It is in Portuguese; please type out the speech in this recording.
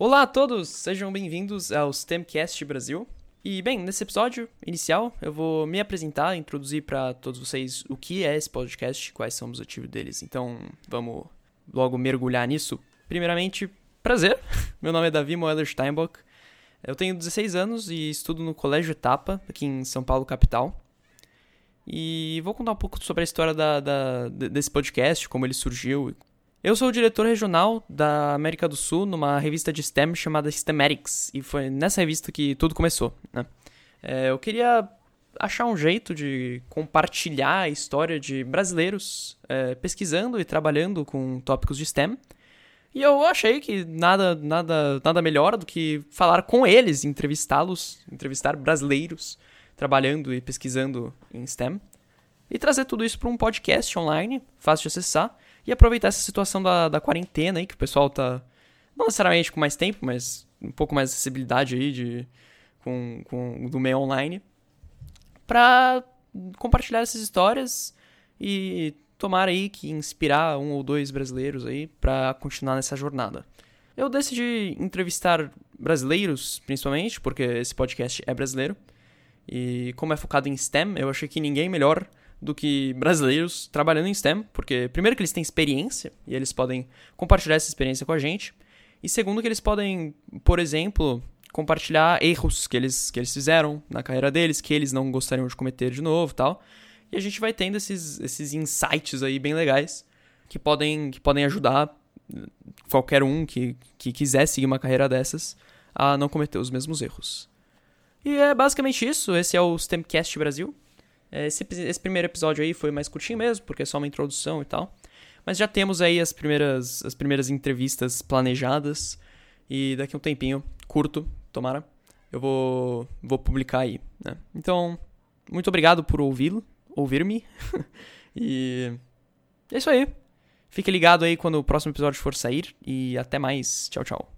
Olá a todos, sejam bem-vindos ao STEMcast Brasil. E bem, nesse episódio inicial eu vou me apresentar, introduzir para todos vocês o que é esse podcast, quais são os objetivos deles. Então, vamos logo mergulhar nisso. Primeiramente, prazer. Meu nome é Davi Moeller Steinbock. Eu tenho 16 anos e estudo no Colégio Etapa, aqui em São Paulo, capital. E vou contar um pouco sobre a história da, da, desse podcast, como ele surgiu eu sou o diretor regional da América do Sul numa revista de STEM chamada STEMatics, e foi nessa revista que tudo começou. Né? É, eu queria achar um jeito de compartilhar a história de brasileiros é, pesquisando e trabalhando com tópicos de STEM. E eu achei que nada, nada, nada melhor do que falar com eles, entrevistá-los, entrevistar brasileiros trabalhando e pesquisando em STEM. E trazer tudo isso para um podcast online, fácil de acessar, e aproveitar essa situação da, da quarentena aí, que o pessoal tá, não necessariamente com mais tempo, mas um pouco mais acessibilidade aí de, com, com, do meio online, para compartilhar essas histórias e tomar aí que inspirar um ou dois brasileiros aí para continuar nessa jornada. Eu decidi entrevistar brasileiros, principalmente, porque esse podcast é brasileiro. E como é focado em STEM, eu achei que ninguém melhor do que brasileiros trabalhando em STEM, porque primeiro que eles têm experiência e eles podem compartilhar essa experiência com a gente, e segundo que eles podem, por exemplo, compartilhar erros que eles, que eles fizeram na carreira deles, que eles não gostariam de cometer de novo, tal. E a gente vai tendo esses, esses insights aí bem legais que podem, que podem ajudar qualquer um que, que quiser seguir uma carreira dessas a não cometer os mesmos erros. E é basicamente isso. Esse é o STEMcast Brasil. É, esse, esse primeiro episódio aí foi mais curtinho mesmo, porque é só uma introdução e tal. Mas já temos aí as primeiras, as primeiras entrevistas planejadas. E daqui a um tempinho, curto, tomara, eu vou, vou publicar aí. Né? Então, muito obrigado por ouvi-lo, ouvir-me. e é isso aí. Fique ligado aí quando o próximo episódio for sair. E até mais. Tchau, tchau.